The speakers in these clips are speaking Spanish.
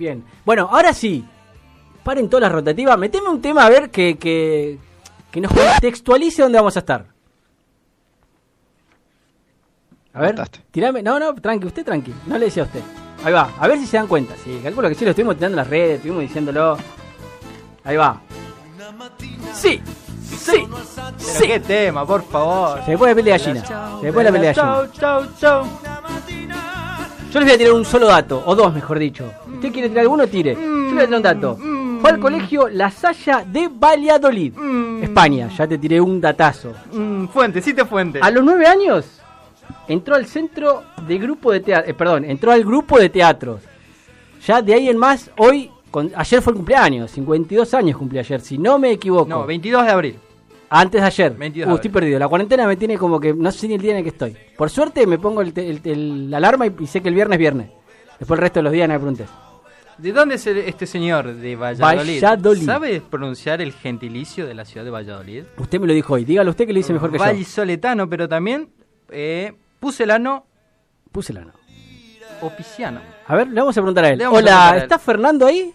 Bien. Bueno, ahora sí. Paren todas las rotativas. Meteme un tema a ver que, que, que nos contextualice dónde vamos a estar. A ver, Mataste. tirame. No, no, tranqui, usted tranqui. No le decía a usted. Ahí va, a ver si se dan cuenta. Sí, calculo que sí, lo estuvimos tirando en las redes, estuvimos diciéndolo. Ahí va. Sí, sí, sí. qué tema, por favor. Se me pone la pelea de gallina. Se me pone la pelea de Chau, gallina. chau, chau. Yo les voy a tirar un solo dato, o dos mejor dicho. ¿Usted quiere tirar alguno? Tire. Yo le voy a tirar un dato. Fue al colegio La Salle de Valladolid, España. Ya te tiré un datazo. Mm, fuente, cite fuente. A los nueve años entró al centro de grupo de teatro, perdón, entró al grupo de teatros. Ya de ahí en más, hoy, con- ayer fue el cumpleaños, 52 años cumplí ayer, si no me equivoco. No, 22 de abril. Antes de ayer. 22 Uh, de estoy perdido. La cuarentena me tiene como que no sé ni el día en el que estoy. Por suerte me pongo el, te- el- el- la alarma y, y sé que el viernes es viernes. Después el resto de los días no me preguntes. ¿De dónde es el- este señor? De Valladolid. Valladolid. ¿Sabe pronunciar el gentilicio de la ciudad de Valladolid? Usted me lo dijo hoy. Dígalo usted que lo dice mejor que yo. Vallisoletano, pero también eh, pucelano Puse la no. o pisciano. A ver, le vamos a preguntar a él. Le a Hola, a él. ¿está Fernando ahí?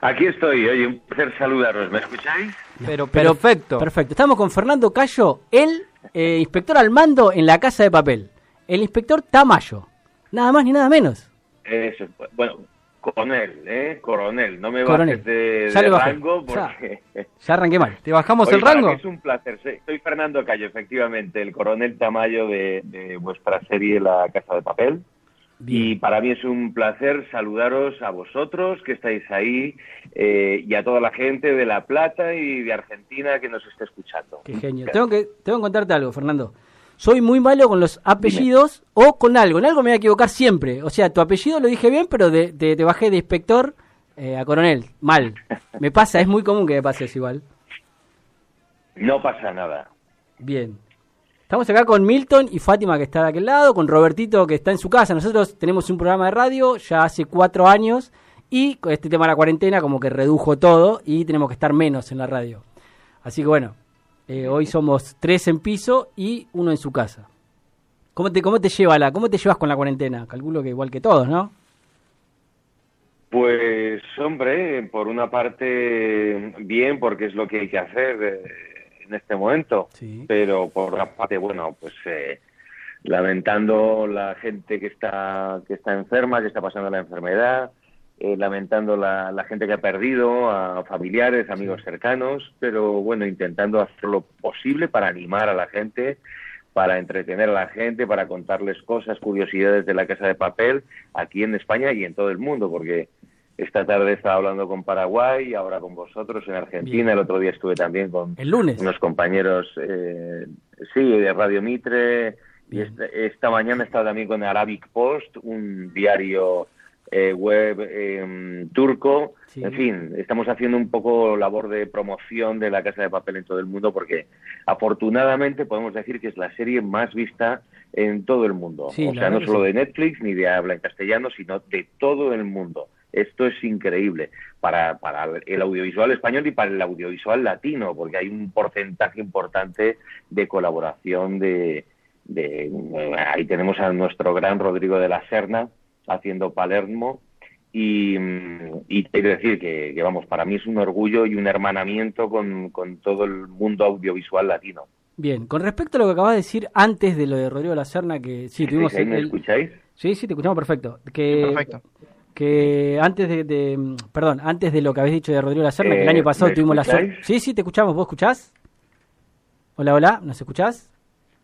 Aquí estoy, oye, un placer saludaros, ¿me escucháis? Pero Pero- perfecto. Perfecto. Estamos con Fernando Cayo, el eh, inspector al mando en la Casa de Papel. El inspector Tamayo. Nada más ni nada menos. Eso, bueno, coronel, ¿eh? Coronel, no me Coronel. bajes de, Ya de le bajé. rango Ya. porque... Ya arranqué mal. ¿Te bajamos Oye, el rango? es un placer, soy Fernando Cayo, efectivamente, el coronel Tamayo de, de vuestra serie La Casa de Papel. Y para mí es un placer saludaros a vosotros que estáis ahí eh, y a toda la gente de La Plata y de Argentina que nos está escuchando. Qué genio. Tengo que, tengo que contarte algo, Fernando. Soy muy malo con los apellidos o con algo. En algo me voy a equivocar siempre. O sea, tu apellido lo dije bien, pero de- de- te bajé de inspector eh, a coronel. Mal. Me pasa, es muy común que me pase eso igual. No pasa nada. Bien. Estamos acá con Milton y Fátima que está de aquel lado, con Robertito que está en su casa. Nosotros tenemos un programa de radio ya hace cuatro años y con este tema de la cuarentena como que redujo todo y tenemos que estar menos en la radio. Así que bueno, eh, hoy somos tres en piso y uno en su casa. ¿Cómo te, cómo te lleva la, cómo te llevas con la cuarentena? Calculo que igual que todos, ¿no? Pues, hombre, por una parte, bien, porque es lo que hay que hacer eh, en este momento. Sí. Pero por otra parte, bueno, pues eh, lamentando la gente que está, que está enferma, que está pasando la enfermedad, eh, lamentando la, la gente que ha perdido a familiares, amigos cercanos, pero bueno, intentando hacer lo posible para animar a la gente, para entretener a la gente, para contarles cosas, curiosidades de la Casa de Papel aquí en España y en todo el mundo, porque esta tarde estaba hablando con Paraguay, ahora con vosotros en Argentina, Bien. el otro día estuve también con El lunes. unos compañeros, eh, sí, de Radio Mitre, y esta, esta mañana he estado también con Arabic Post, un diario eh, web eh, turco. Sí. En fin, estamos haciendo un poco labor de promoción de la Casa de Papel en todo el mundo porque afortunadamente podemos decir que es la serie más vista en todo el mundo. Sí, o sea, no solo sí. de Netflix ni de habla en castellano, sino de todo el mundo. Esto es increíble para, para el audiovisual español y para el audiovisual latino, porque hay un porcentaje importante de colaboración de, de ahí tenemos a nuestro gran Rodrigo de la Serna haciendo Palermo y, mm, y quiero decir que, que, vamos, para mí es un orgullo y un hermanamiento con, con todo el mundo audiovisual latino. Bien, con respecto a lo que acabas de decir antes de lo de Rodrigo La Serna, que sí, tuvimos ¿Sí, ¿Me el- escucháis? Sí, sí, te escuchamos perfecto. Que, Perfecto. Que antes de, de- perdón, antes de lo que habéis dicho de Rodrigo La Serna, que el Eh, año pasado ¿me tuvimos la suerte. Sí, sí, te escuchamos. ¿Vos escuchás? Hola, hola, ¿nos escuchás?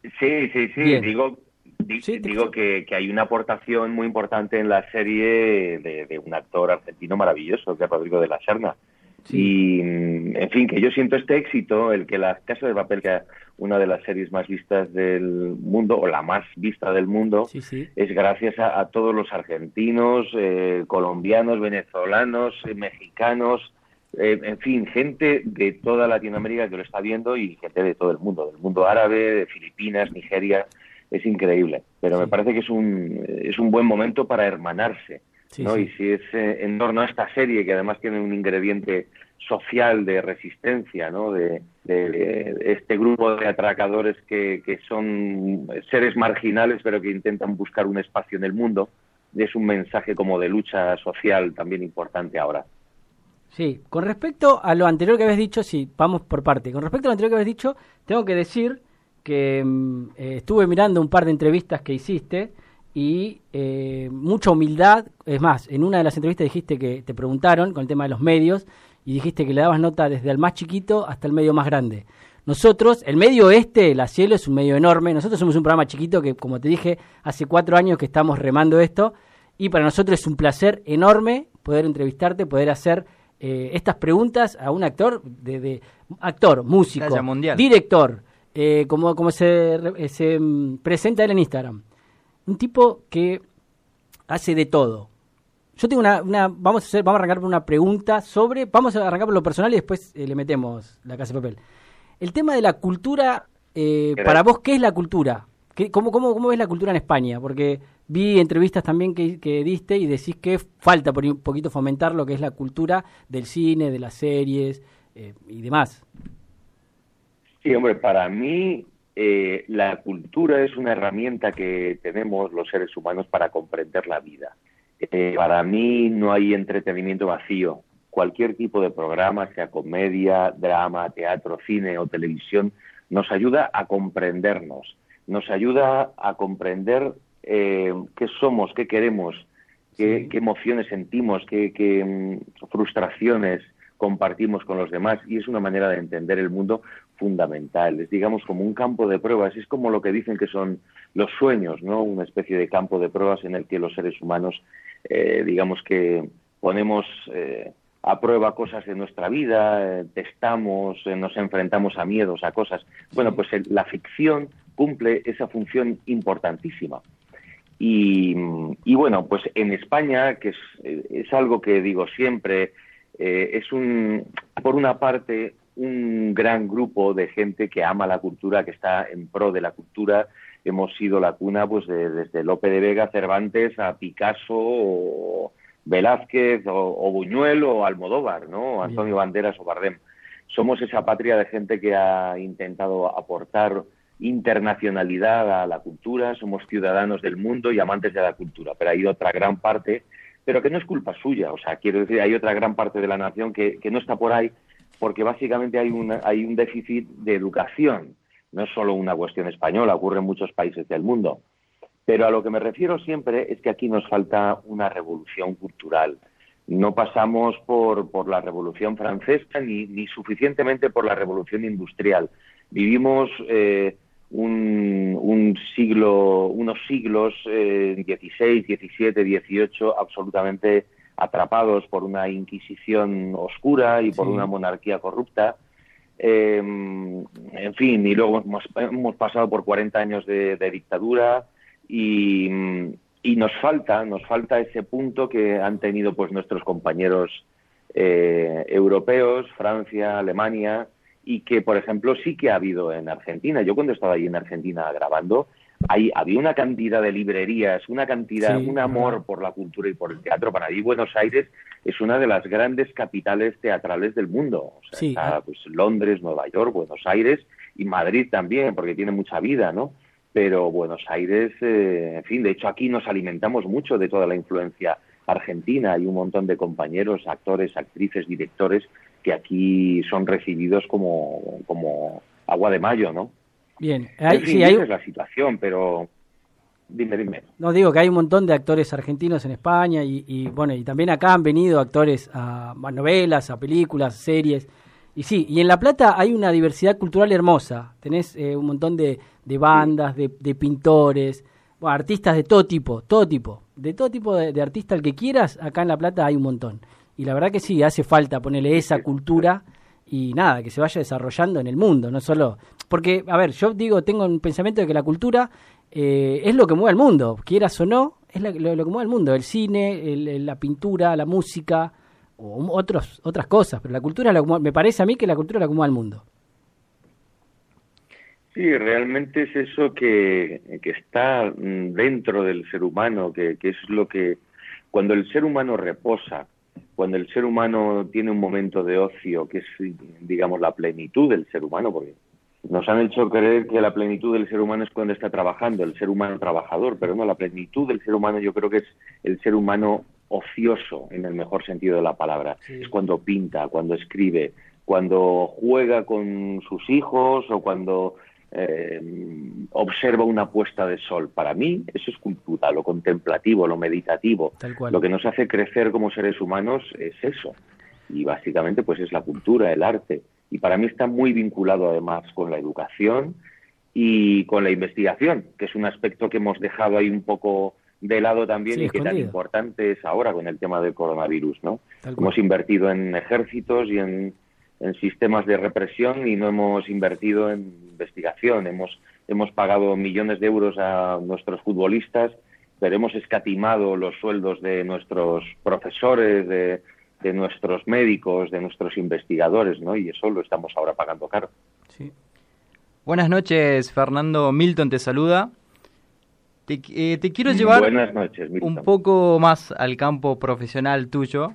Sí, sí, sí. Bien. Digo, di- Sí, te digo que, que hay una aportación muy importante en la serie de, de un actor argentino maravilloso, que es Rodrigo de la Serna. Sí. Y, mm, en fin, que yo siento este éxito, el que la Casa de Papel, que es una de las series más vistas del mundo, o la más vista del mundo, Sí, sí. es gracias a, a todos los argentinos, eh, colombianos, venezolanos, eh, mexicanos, eh, en fin, gente de toda Latinoamérica que lo está viendo y gente de todo el mundo, del mundo árabe, de Filipinas, Nigeria, es increíble. Pero me parece que es un, es un buen momento para hermanarse. Sí, ¿no? sí. Y si es eh, en torno a esta serie, que además tiene un ingrediente social de resistencia, ¿no? De, de- de este grupo de atracadores que, que son seres marginales, pero que intentan buscar un espacio en el mundo, es un mensaje como de lucha social también importante ahora. Sí, con respecto a lo anterior que habías dicho, sí, vamos por parte. Con respecto a lo anterior que habías dicho, tengo que decir que mm, eh, estuve mirando un par de entrevistas que hiciste y eh, mucha humildad. Es más, en una de las entrevistas dijiste que te preguntaron con el tema de los medios y dijiste que le dabas nota desde el más chiquito hasta el medio más grande. Nosotros, el medio este, la cielo, es un medio enorme. Nosotros somos un programa chiquito que, como te dije, hace cuatro años que estamos remando esto. Y para nosotros es un placer enorme poder entrevistarte, poder hacer eh, estas preguntas a un actor, de, actor, músico, director, eh, como, como se, se mm, presenta él en Instagram. Un tipo que hace de todo. Yo tengo una, una vamos a hacer, vamos a arrancar por una pregunta sobre, vamos a arrancar por lo personal y después eh, le metemos la casa de papel. El tema de la cultura, eh, para vos, ¿qué es la cultura? ¿Qué, cómo, cómo, ¿Cómo ves la cultura en España? Porque vi entrevistas también que, que, diste y decís que falta por un poquito fomentar lo que es la cultura del cine, de las series eh, y demás. Sí, hombre, para mí eh, la cultura es una herramienta que tenemos los seres humanos para comprender la vida. para mí no hay entretenimiento vacío. Cualquier tipo de programa, sea comedia, drama, teatro, cine o televisión, nos ayuda a comprendernos, nos ayuda a comprender eh, qué somos, qué queremos, qué, emociones sentimos, qué, mm, frustraciones compartimos con los demás. Y es una manera de entender el mundo fundamental. Es, digamos, como un campo de pruebas. Es como lo que dicen que son los sueños, ¿no? Una especie de campo de pruebas en el que los seres humanos, eh, digamos que ponemos eh, aprueba cosas de nuestra vida, eh, testamos, eh, nos enfrentamos a miedos, a cosas. Bueno, pues la ficción cumple esa función importantísima. Y, bueno, pues en España, que es, es algo que digo siempre, eh, es un, por una parte, un gran grupo de gente que ama la cultura, que está en pro de la cultura. Hemos sido la cuna pues desde Lope de Vega, Cervantes, a Picasso o, Velázquez o, Buñuel o Almodóvar, ¿no? Antonio Banderas o Bardem. Somos esa patria de gente que ha intentado aportar internacionalidad a la cultura, somos ciudadanos del mundo y amantes de la cultura, pero hay otra gran parte, pero que no es culpa suya, o sea, quiero decir, hay otra gran parte de la nación que, que no está por ahí porque básicamente hay, una, hay un déficit de educación, no es solo una cuestión española, ocurre en muchos países del mundo. Pero a lo que me refiero siempre es que aquí nos falta una revolución cultural. No pasamos por, por la revolución francesa ni, ni, suficientemente por la revolución industrial. Vivimos eh, un, un, siglo, unos siglos, eh, 16, 17, 18, absolutamente atrapados por una Inquisición oscura y por una monarquía corrupta. Eh, en fin, y luego hemos, hemos, pasado por 40 años de, de dictadura, y, nos falta, nos falta ese punto que han tenido pues nuestros compañeros eh, europeos, Francia, Alemania, y que, por ejemplo, sí que ha habido en Argentina. Yo cuando estaba allí en Argentina grabando, ahí había una cantidad de librerías, una cantidad, un amor por la cultura y por el teatro. Para mí Buenos Aires es una de las grandes capitales teatrales del mundo. O sea, está, pues, Londres, Nueva York, Buenos Aires y Madrid también, porque tiene mucha vida, ¿no? pero Buenos Aires, eh, en fin, de hecho aquí nos alimentamos mucho de toda la influencia argentina. Hay un montón de compañeros, actores, actrices, directores que aquí son recibidos como, como agua de mayo, ¿no? Bien, hay, sí, hay... es la situación, pero dime, dime. No digo que hay un montón de actores argentinos en España y, y bueno, y también acá han venido actores a novelas, a películas, series. Y sí, y en La Plata hay una diversidad cultural hermosa. Tenés eh, un montón de, de bandas, de, de, pintores, artistas de todo tipo, todo tipo. De todo tipo de, de artista, el que quieras, acá en La Plata hay un montón. Y la verdad que sí, hace falta ponerle esa cultura y nada, que se vaya desarrollando en el mundo, no solo... Porque, a ver, yo digo, tengo un pensamiento de que la cultura eh, es lo que mueve al mundo, quieras o no, es lo, que mueve al mundo. El cine, el, la pintura, la música o otros, otras cosas, pero la cultura me parece a mí que la cultura la acomoda al mundo. Sí, realmente es eso que, que está mm, dentro del ser humano, que, que, es lo que cuando el ser humano reposa, cuando el ser humano tiene un momento de ocio, que es, digamos, la plenitud del ser humano, porque nos han hecho creer que la plenitud del ser humano es cuando está trabajando, el ser humano trabajador, pero no, la plenitud del ser humano yo creo que es el ser humano ocioso en el mejor sentido de la palabra. Es cuando pinta, cuando escribe, cuando juega con sus hijos o cuando eh, observa una puesta de sol. Para mí eso es cultura, lo contemplativo, lo meditativo. Lo que nos hace crecer como seres humanos es eso. Y básicamente pues es la cultura, el arte y para mí está muy vinculado además con la educación y con la investigación, que es un aspecto que hemos dejado ahí un poco de lado también y que tan importante es ahora con el tema del coronavirus, ¿no? Hemos invertido en ejércitos y en, sistemas de represión y no hemos invertido en investigación. Hemos, hemos pagado millones de euros a nuestros futbolistas, pero hemos escatimado los sueldos de nuestros profesores, de, de nuestros médicos, de nuestros investigadores, ¿no? Y eso lo estamos ahora pagando caro. Sí. Buenas noches, Fernando. Milton te saluda. Te, eh, quiero llevar un poco más al campo profesional tuyo.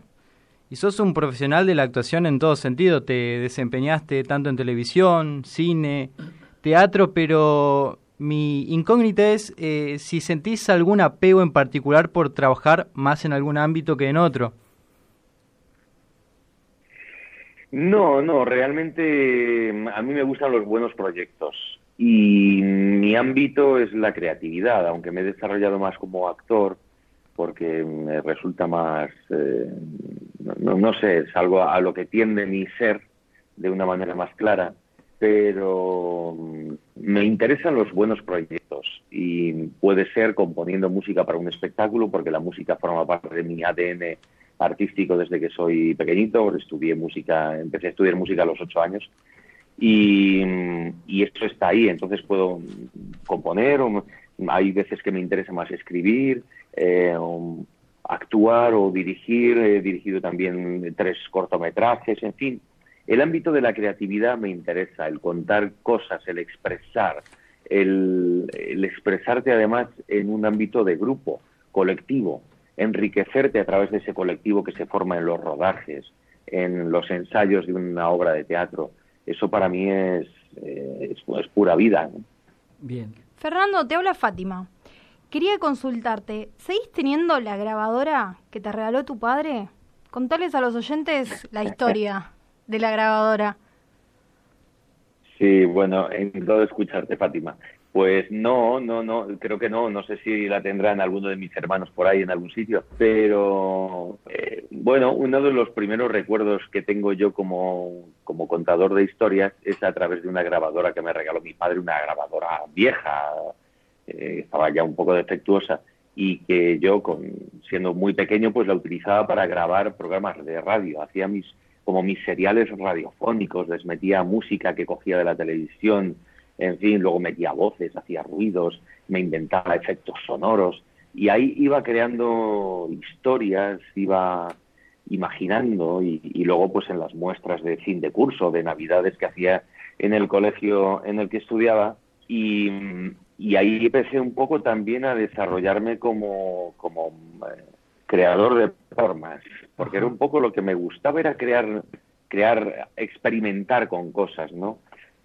Y sos un profesional de la actuación en todo sentido. Te desempeñaste tanto en televisión, cine, teatro, pero mi incógnita es eh, si sentís algún apego en particular por trabajar más en algún ámbito que en otro. No, no, realmente mm, a mí me gustan los buenos proyectos y mi ámbito es la creatividad, aunque me he desarrollado más como actor porque me resulta más, eh, no, no, sé, es algo a lo que tiende mi ser de una manera más clara, pero mm, me interesan los buenos proyectos y puede ser componiendo música para un espectáculo porque la música forma parte de mi ADN artístico desde que soy pequeñito, estudié música, empecé a estudiar música a los ocho años y, esto está ahí, entonces puedo componer, o, hay veces que me interesa más escribir, eh, actuar o dirigir, he dirigido también tres cortometrajes, en fin. El ámbito de la creatividad me interesa, el contar cosas, el expresar, el expresarte además en un ámbito de grupo, colectivo enriquecerte a través de ese colectivo que se forma en los rodajes, en los ensayos de una obra de teatro. Eso para mí es, eh, es, pura vida. Bien. Fernando, te habla Fátima. Quería consultarte, ¿seguís teniendo la grabadora que te regaló tu padre? Contales a los oyentes la historia de la grabadora. Sí, bueno, encantado de escucharte, Fátima. Pues no, no, no, creo que no, no sé si la tendrán alguno de mis hermanos por ahí en algún sitio, pero eh, bueno, uno de los primeros recuerdos que tengo yo como, como contador de historias es a través de una grabadora que me regaló mi padre, una grabadora vieja, eh, estaba ya un poco defectuosa y que yo, con, siendo muy pequeño, pues la utilizaba para grabar programas de radio, hacía mis como mis seriales radiofónicos, les metía música que cogía de la televisión, en fin, luego metía voces, hacía ruidos, me inventaba efectos sonoros. Y ahí iba creando historias, iba imaginando y, luego pues en las muestras de fin de curso, de navidades que hacía en el colegio en el que estudiaba. Y, ahí empecé un poco también a desarrollarme como, como eh, creador de formas, porque era un poco lo que me gustaba era crear, crear, experimentar con cosas, ¿no?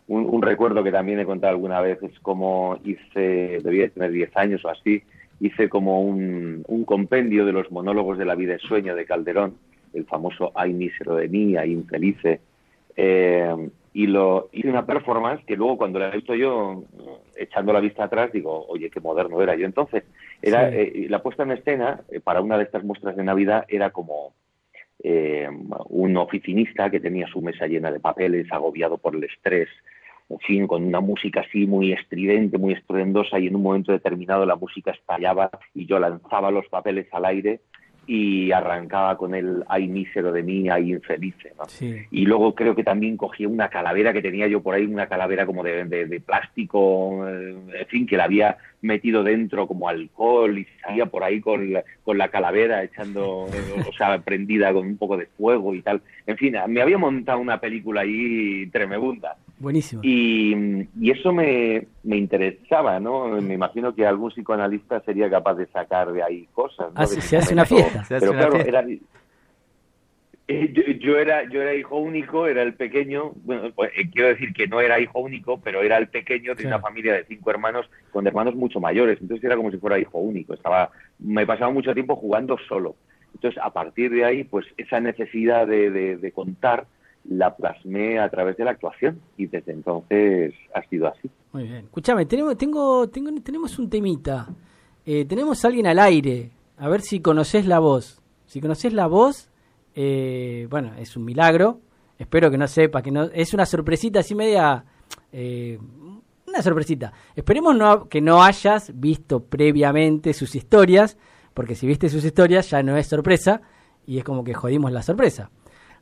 un, recuerdo que también he contado alguna vez es como hice, debía tener 10 años o así, hice como un, compendio de los monólogos de la vida y sueño de Calderón, el famoso Ay mísero de mí, Ay infelice, eh, y lo hice una performance que luego cuando la he visto yo echando la vista atrás digo oye qué moderno era yo entonces era eh, la puesta en escena eh, para una de estas muestras de navidad era como un oficinista que tenía su mesa llena de papeles agobiado por el estrés en fin, con una música así muy estridente, muy estruendosa y en un momento determinado la música estallaba y yo lanzaba los papeles al aire y arrancaba con el ay mísero de mí, ay infelice. Y luego creo que también cogí una calavera que tenía yo por ahí, una calavera como de, de, plástico, eh, en fin, que la había metido dentro como alcohol y salía por ahí con la, con la calavera echando, o sea, prendida con un poco de fuego y tal. En fin, me había montado una película ahí tremebunda. Buenísimo. Y, y eso me, me, interesaba, ¿no? Me imagino que algún psicoanalista sería capaz de sacar de ahí cosas. ¿no? se hace una fiesta. pero claro, era... Eh, yo, era yo era hijo único, era el pequeño, bueno, pues, eh, quiero decir que no era hijo único, pero era el pequeño de una familia de cinco hermanos con hermanos mucho mayores, entonces era como si fuera hijo único, estaba me pasaba mucho tiempo jugando solo. Entonces, a partir de ahí, pues esa necesidad de, de, contar la plasmé a través de la actuación y desde entonces ha sido así. Muy bien. Escúchame, tenemos tengo, tengo tenemos un temita. Eh, tenemos a alguien al aire. A ver si conoces la voz. Si conoces la voz, eh, bueno, es un milagro. Espero que no sepa, que no es una sorpresita así media... Eh, una sorpresita. Esperemos no, que no hayas visto previamente sus historias, porque si viste sus historias ya no es sorpresa y es como que jodimos la sorpresa.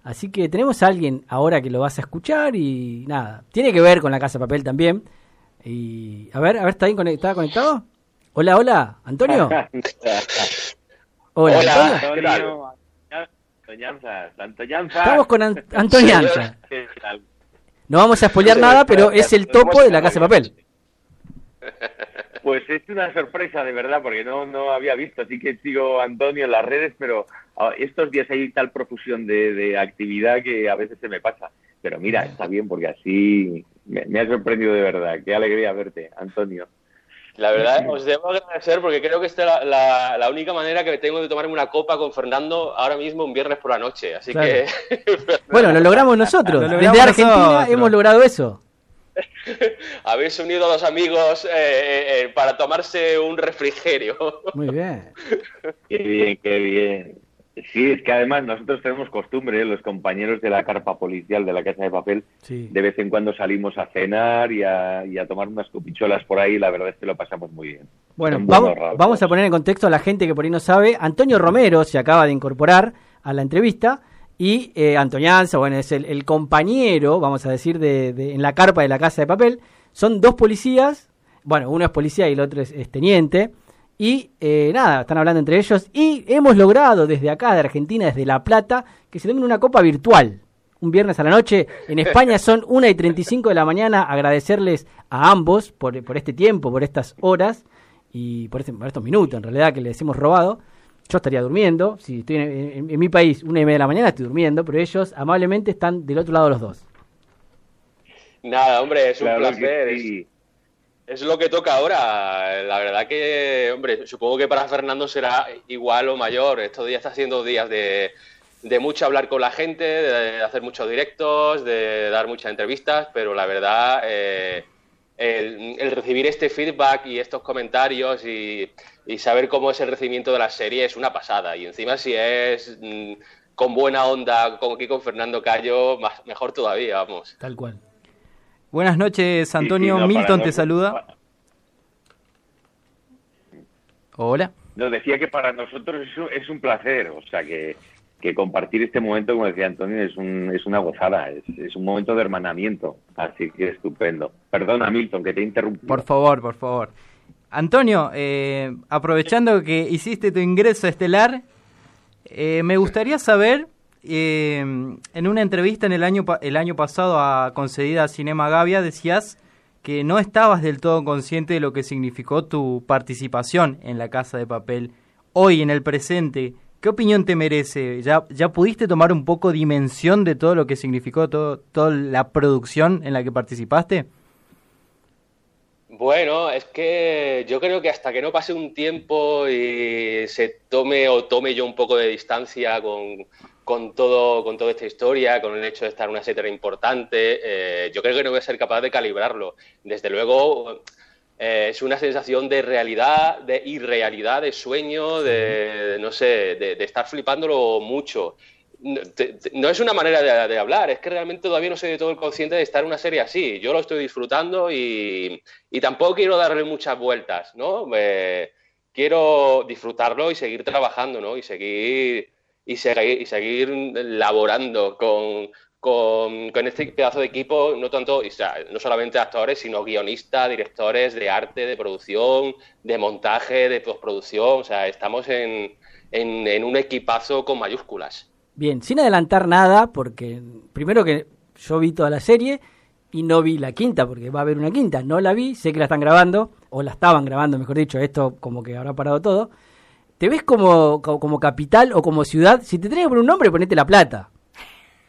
Así que tenemos a alguien ahora que lo vas a escuchar y nada, tiene que ver con la casa de papel también. Y a ver, a ver, ¿está bien conectado? conectado? Hola, hola, Antonio. hola, Antonio. Estamos con Antonio No vamos a spoilear nada, pero es el topo de la Casa de Papel. Pues es una sorpresa, de verdad, porque no, no había visto. Así que sigo Antonio en las redes, pero estos días hay tal profusión de, actividad que a veces se me pasa. Pero mira, está bien, porque así me ha sorprendido de verdad. Qué alegría verte, Antonio. La verdad, os debo agradecer porque creo que esta es la, la, única manera que tengo de tomarme una copa con Fernando ahora mismo un viernes por la noche. Así que. bueno, lo logramos nosotros. Desde Argentina hemos logrado eso. Habéis unido a los amigos eh, eh, eh, para tomarse un refrigerio. Muy bien. qué bien, qué bien. Sí, es que además nosotros tenemos costumbre, los compañeros de la carpa policial de la Casa de Papel, de vez en cuando salimos a cenar y a, tomar unas copicholas por ahí, la verdad es que lo pasamos muy bien. Bueno, vamos, a poner en contexto a la gente que por ahí no sabe, Antonio Romero se acaba de incorporar a la entrevista y eh, Antoñanza, bueno, es el, compañero, vamos a decir, de, en la carpa de la Casa de Papel, son dos policías, bueno, uno es policía y el otro es teniente, y eh, nada, están hablando entre ellos. Y hemos logrado desde acá, de Argentina, desde La Plata, que se den una copa virtual. Un viernes a la noche. En España son 1 y 35 de la mañana. Agradecerles a ambos por, por este tiempo, por estas horas y por, este, por, estos minutos, en realidad, que les hemos robado. Yo estaría durmiendo. Si estoy en, mi país, una y media de la mañana, estoy durmiendo. Pero ellos, amablemente, están del otro lado los dos. Nada, hombre, es un placer es lo que toca ahora. La verdad que, hombre, supongo que para Fernando será igual o mayor. Estos días está siendo días de, de mucho hablar con la gente, de hacer muchos directos, de dar muchas entrevistas, pero la verdad, eh, el, recibir este feedback y estos comentarios y, saber cómo es el recibimiento de la serie es una pasada. Y encima si es mm, con buena onda, como aquí con Fernando Cayo, mejor todavía, vamos. Tal cual. Buenas noches, Antonio. Milton te saluda. Hola. Nos decía que para nosotros es un, placer, o sea, que, compartir este momento, como decía Antonio, es, un, es una gozada, es, un momento de hermanamiento, así que estupendo. Perdona, Milton, que te interrumpí. Por favor, por favor. Antonio, eh, aprovechando que hiciste tu ingreso estelar, eh, me gustaría saber eh, en una entrevista en el año, el año pasado a concedida a Cinema Gavia decías que no estabas del todo consciente de lo que significó tu participación en la Casa de Papel. Hoy, en el presente, ¿qué opinión te merece? ¿Ya, ya pudiste tomar un poco dimensión de todo lo que significó todo, toda la producción en la que participaste? Bueno, es que yo creo que hasta que no pase un tiempo y se tome o tome yo un poco de distancia con, con todo con toda esta historia, con el hecho de estar en una serie importante, eh, yo creo que no voy a ser capaz de calibrarlo. Desde luego, eh, es una sensación de realidad, de irrealidad, de sueño, de, no sé, de, estar flipándolo mucho. No, es una manera de, hablar, es que realmente todavía no soy de todo el consciente de estar en una serie así. Yo lo estoy disfrutando y, tampoco quiero darle muchas vueltas, ¿no? Eh, quiero disfrutarlo y seguir trabajando, ¿no? Y seguir y seguir, y seguir laborando con, con, este pedazo de equipo, no tanto, no solamente actores, sino guionistas, directores de arte, de producción, de montaje, de postproducción. O sea, estamos en, en, un equipazo con mayúsculas. Bien, sin adelantar nada, porque primero que yo vi toda la serie y no vi la quinta, porque va a haber una quinta. No la vi, sé que la están grabando, o la estaban grabando, mejor dicho, esto como que habrá parado todo. ¿Te ves como, como, capital o como ciudad? Si te tenés que poner un nombre, ponete La Plata.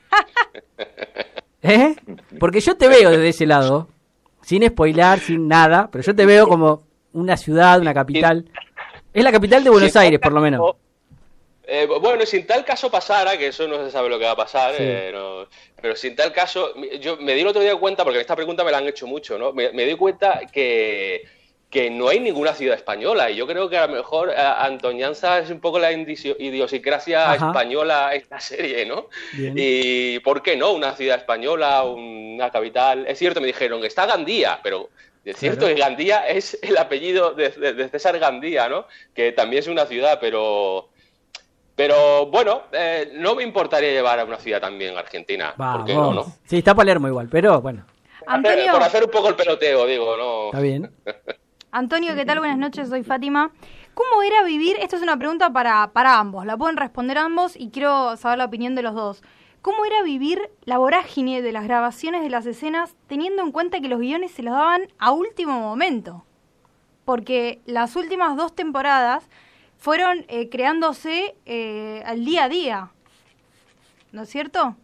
¿Eh? Porque yo te veo desde ese lado, sin spoilar, sin nada, pero yo te veo como una ciudad, una capital. Es la capital de Buenos Aires, por lo menos. Eh, bueno, sin tal caso pasara, que eso no se sabe lo que va a pasar, eh, pero sin tal caso, yo me di el otro día cuenta, porque esta pregunta me la han hecho mucho, ¿no? Me, di cuenta que, que, no hay ninguna ciudad española, y yo creo que a lo mejor eh, Antoñanza es un poco la idiosincrasia española esta serie, ¿no? Y ¿por qué no? Una ciudad española, una capital. Es cierto, me dijeron que está Gandía, pero es cierto que Gandía es el apellido de, de, César Gandía, ¿no? Que también es una ciudad, pero pero bueno, eh, no me importaría llevar a una ciudad también argentina. porque no, no? Sí, está Palermo igual, pero bueno. Antonio... por hacer un poco el peloteo, digo, ¿no? Está bien. Antonio, ¿qué tal? Buenas noches, soy Fátima. ¿Cómo era vivir? Esto es una pregunta para, para ambos, la pueden responder ambos y quiero saber la opinión de los dos. ¿Cómo era vivir la vorágine de las grabaciones de las escenas teniendo en cuenta que los guiones se los daban a último momento? Porque las últimas dos temporadas fueron eh, creándose eh, al día a día, ¿no es cierto?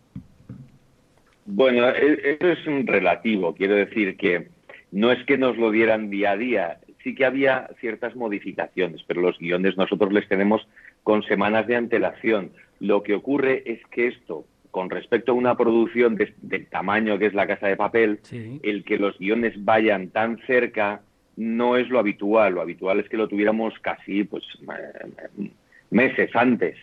Bueno, e, eso es un relativo, quiero decir que no es que nos lo dieran día a día, sí que había ciertas modificaciones, pero los guiones nosotros les tenemos con semanas de antelación. Lo que ocurre es que esto, con respecto a una producción del tamaño que es la casa de papel, el que los guiones vayan tan cerca no es lo habitual. Lo habitual es que lo tuviéramos casi pues, meses antes.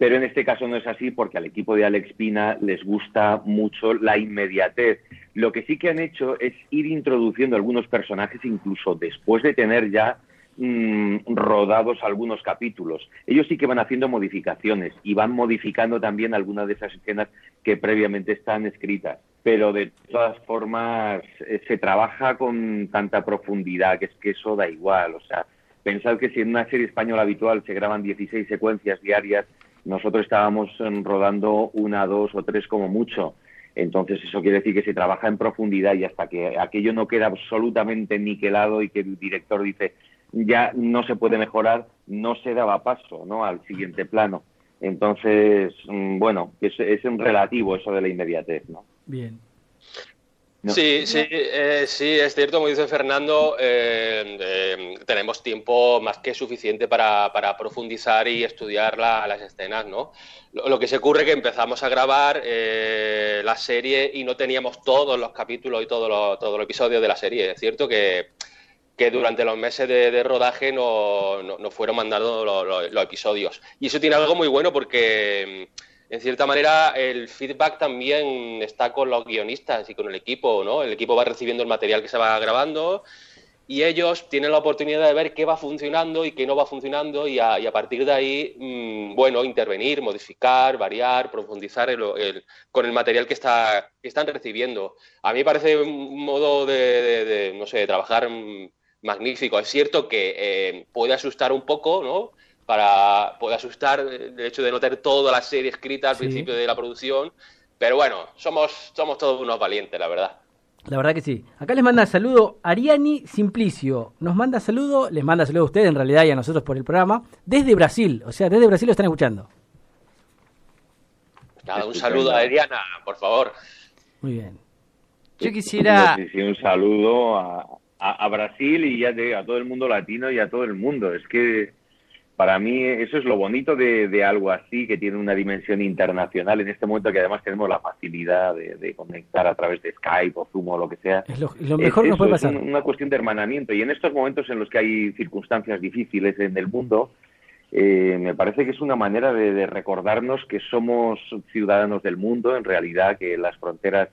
Pero en este caso no es así porque al equipo de Alex Pina les gusta mucho la inmediatez. Lo que sí que han hecho es ir introduciendo algunos personajes incluso después de tener ya mm, rodados algunos capítulos. Ellos sí que van haciendo modificaciones y van modificando también algunas de esas escenas que previamente están escritas pero de todas formas eh, se trabaja con tanta profundidad que es que eso da igual. O sea, pensad que si en una serie española habitual se graban 16 secuencias diarias, nosotros estábamos em, rodando una, dos o tres como mucho. Entonces eso quiere decir que se trabaja en profundidad y hasta que aquello no queda absolutamente niquelado y que el director dice ya no se puede mejorar, no se daba paso ¿no? al siguiente plano. Entonces, mm, bueno, es, es un relativo eso de la inmediatez, ¿no? Bien. Sí, sí, eh, sí, es cierto, como dice Fernando, eh, eh, tenemos tiempo más que suficiente para, profundizar y estudiar las escenas, ¿no? Lo, que se ocurre que empezamos a grabar la serie y no teníamos todos los capítulos y todos los, todos los episodios de la serie. Es cierto que, que durante los meses de, rodaje nos no, fueron mandando los episodios. Y eso tiene algo muy bueno porque en cierta manera el feedback también está con los guionistas y con el equipo, ¿no? El equipo va recibiendo el material que se va grabando y ellos tienen la oportunidad de ver qué va funcionando y qué no va funcionando y a, partir de ahí, mm, bueno, intervenir, modificar, variar, profundizar con el material que, está, están recibiendo. A mí me parece un modo de, no sé, trabajar magnífico. Es cierto que eh, puede asustar un poco, ¿no? Para poder asustar el hecho de no tener toda la serie escrita al principio de la producción. Pero bueno, somos, somos todos unos valientes, la verdad. La verdad que sí. Acá les manda saludo Ariani Simplicio. Nos manda saludo, les manda saludo a ustedes en realidad y a nosotros por el programa, desde Brasil. O sea, desde Brasil lo están escuchando. Nada, un saludo a Ariana, por favor. Muy bien. Yo quisiera... un saludo a, a, Brasil y ya a todo el mundo latino y a todo el mundo. Es que para mí eso es lo bonito de, algo así, que tiene una dimensión internacional en este momento que además tenemos la facilidad de, conectar a través de Skype o Zoom o lo que sea. Es lo, mejor que nos puede pasar. Es una cuestión de hermanamiento y en estos momentos en los que hay circunstancias difíciles en el mundo, eh, me parece que es una manera de, recordarnos que somos ciudadanos del mundo, en realidad que las fronteras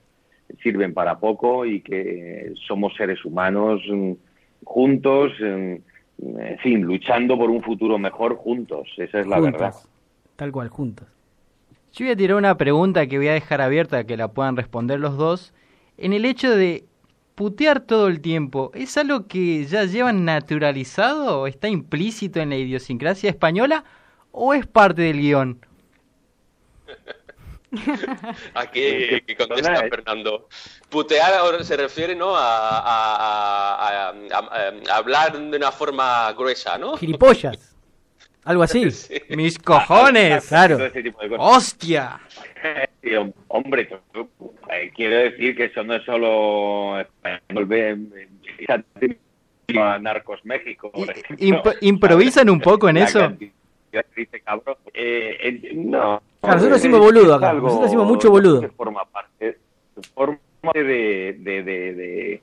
sirven para poco y que somos seres humanos mm, juntos. Mm, en fin, luchando por un futuro mejor juntos, esa es la verdad. Tal cual, juntos. Yo voy a tirar una pregunta que voy a dejar abierta que la puedan responder los dos. En el hecho de putear todo el tiempo, ¿es algo que ya llevan naturalizado o está implícito en la idiosincrasia española o es parte del guion? Aquí contesta Fernando. Putear se refiere ¿no? A, hablar de una forma gruesa, ¿no? Gilipollas. Algo así. Mis cojones. Claro. ¡Hostia! hombre, eh, quiero decir que eso no es solo a Narcos México. ¿Improvisan un poco en eso? Eh, no. nosotros decimos boludo acá. nosotros decimos mucho boludo. Forma parte, forma parte de, de, de,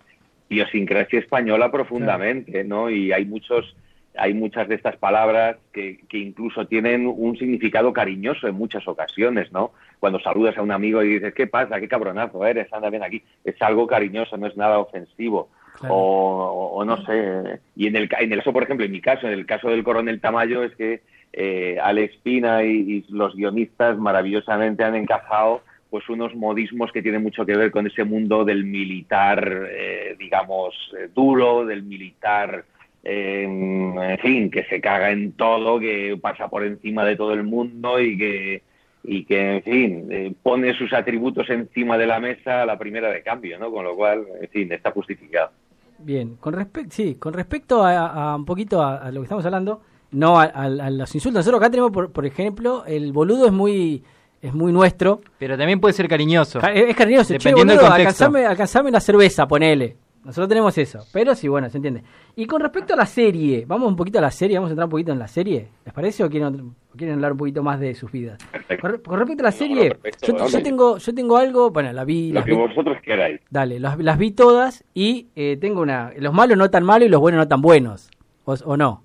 idiosincrasia española profundamente, ¿no? Y hay muchos hay muchas de estas palabras que, que, incluso tienen un significado cariñoso en muchas ocasiones, ¿no? Cuando saludas a un amigo y dices, ¿qué pasa? ¿Qué cabronazo eres? Anda bien aquí. Es algo cariñoso, no es nada ofensivo. O, no sé. Y en el, en el caso, por ejemplo, en mi caso, en el caso del coronel Tamayo, es que eh, Alex Pina y, los guionistas maravillosamente han encajado pues unos modismos que tienen mucho que ver con ese mundo del militar, eh, digamos, eh, duro, del militar en fin, que se caga en todo, que pasa por encima de todo el mundo y que, y que en fin, eh, pone sus atributos encima de la mesa a la primera de cambio, ¿no? Con lo cual, en fin, está justificado. Bien, con respecto, sí, con respecto a, un poquito a, lo que estamos hablando, no a, los insultos. Nosotros acá tenemos, por, ejemplo, el boludo es muy es muy nuestro. Pero también puede ser cariñoso. Es, cariñoso. Dependiendo del contexto. Alcanzame, una cerveza, ponele. Nosotros tenemos eso, pero sí, bueno, se entiende. Y con respecto a la serie, vamos un poquito a la serie, vamos a entrar un poquito en la serie, ¿les parece o quieren, quieren hablar un poquito más de sus vidas? Con, respecto a la serie, yo, tengo yo tengo algo, bueno, la vi... Lo que vosotros queráis. Dale, las, vi todas y eh, tengo una... Los malos no tan malos y los buenos no tan buenos, o, no,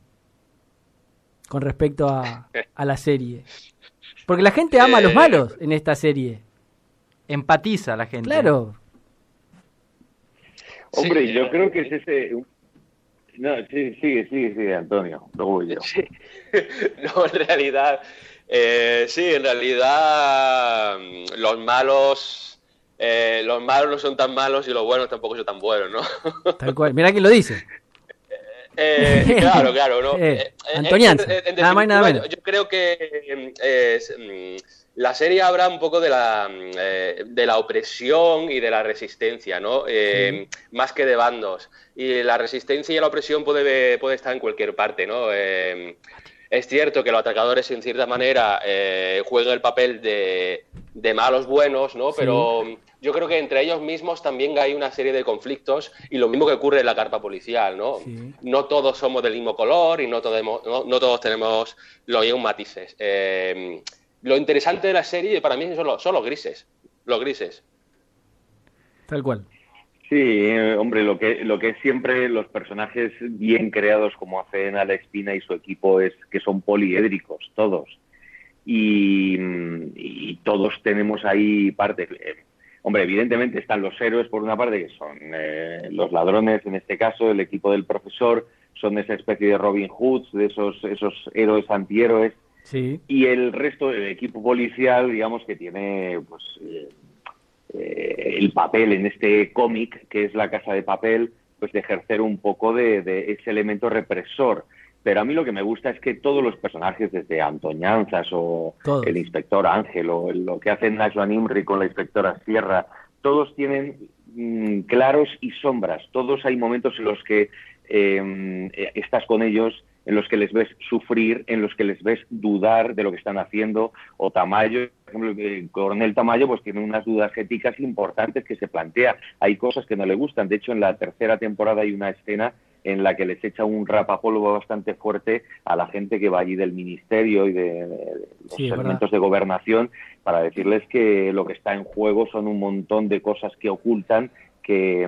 con respecto a, a la serie. Porque la gente ama a los eh, malos en esta serie. Empatiza la gente. Claro, Hombre, yo creo que es ese... No, sí, sigue, sigue, sigue, Antonio, luego yo. no, en realidad, eh, sí, en realidad mm, los malos, eh, los malos no son tan malos y los buenos tampoco son tan buenos, ¿no? Tal cual, mira quién lo dice. Eh, claro, claro, ¿no? Eh, nada más y nada menos. Yo creo que mm, la serie habla un poco de la, mm, eh, de la opresión y de la resistencia, ¿no? Eh, más que de bandos. Y la resistencia y la opresión puede, puede estar en cualquier parte, ¿no? Eh, es cierto que los atacadores, en cierta manera, juegan el papel de, de, malos buenos, ¿no? Pero yo creo que entre ellos mismos también hay una serie de conflictos y lo mismo que ocurre en la carpa policial, ¿no? No todos somos del mismo color y no, todos, no, todos tenemos los mismos matices lo interesante de la serie para mí son los, son los grises, los grises. Tal cual. Sí, eh, hombre, lo que, lo que es siempre los personajes bien creados como hacen Alex Pina y su equipo es que son poliédricos, todos. Y, todos tenemos ahí parte. Eh, hombre, evidentemente están los héroes por una parte, que son eh, los ladrones, en este caso, el equipo del profesor, son esa especie de Robin Hoods, de esos, esos héroes antihéroes y el resto del equipo policial, digamos que tiene pues eh, eh, el papel en este cómic, que es la casa de papel, pues de ejercer un poco de, ese elemento represor. Pero a mí lo que me gusta es que todos los personajes, desde Antoñanzas o el inspector Ángel o lo que hace Najwan Imri con la inspectora Sierra, todos tienen mm, claros y sombras. Todos hay momentos en los que eh, estás con ellos en los que les ves sufrir, en los que les ves dudar de lo que están haciendo, o Tamayo, por ejemplo, el coronel Tamayo pues tiene unas dudas éticas importantes que se plantea. Hay cosas que no le gustan. De hecho, en la tercera temporada hay una escena en la que les echa un rapapolvo bastante fuerte a la gente que va allí del ministerio y de, los elementos de gobernación para decirles que lo que está en juego son un montón de cosas que ocultan Que,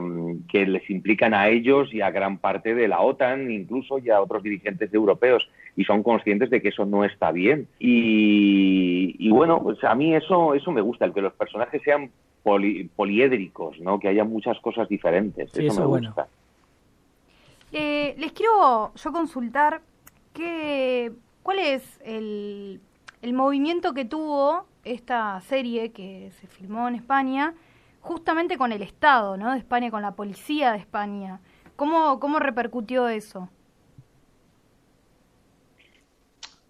les implican a ellos y a gran parte de la OTAN, incluso y a otros dirigentes europeos, y son conscientes de que eso no está bien. Y, bueno, pues a mí eso, eso me gusta, el que los personajes sean poliédricos, ¿no? que haya muchas cosas diferentes. eso, me gusta. Eh, les quiero yo consultar que, cuál es el, el movimiento que tuvo esta serie que se filmó en España justamente con el Estado ¿no? de España, con la policía de España. ¿Cómo, cómo repercutió eso?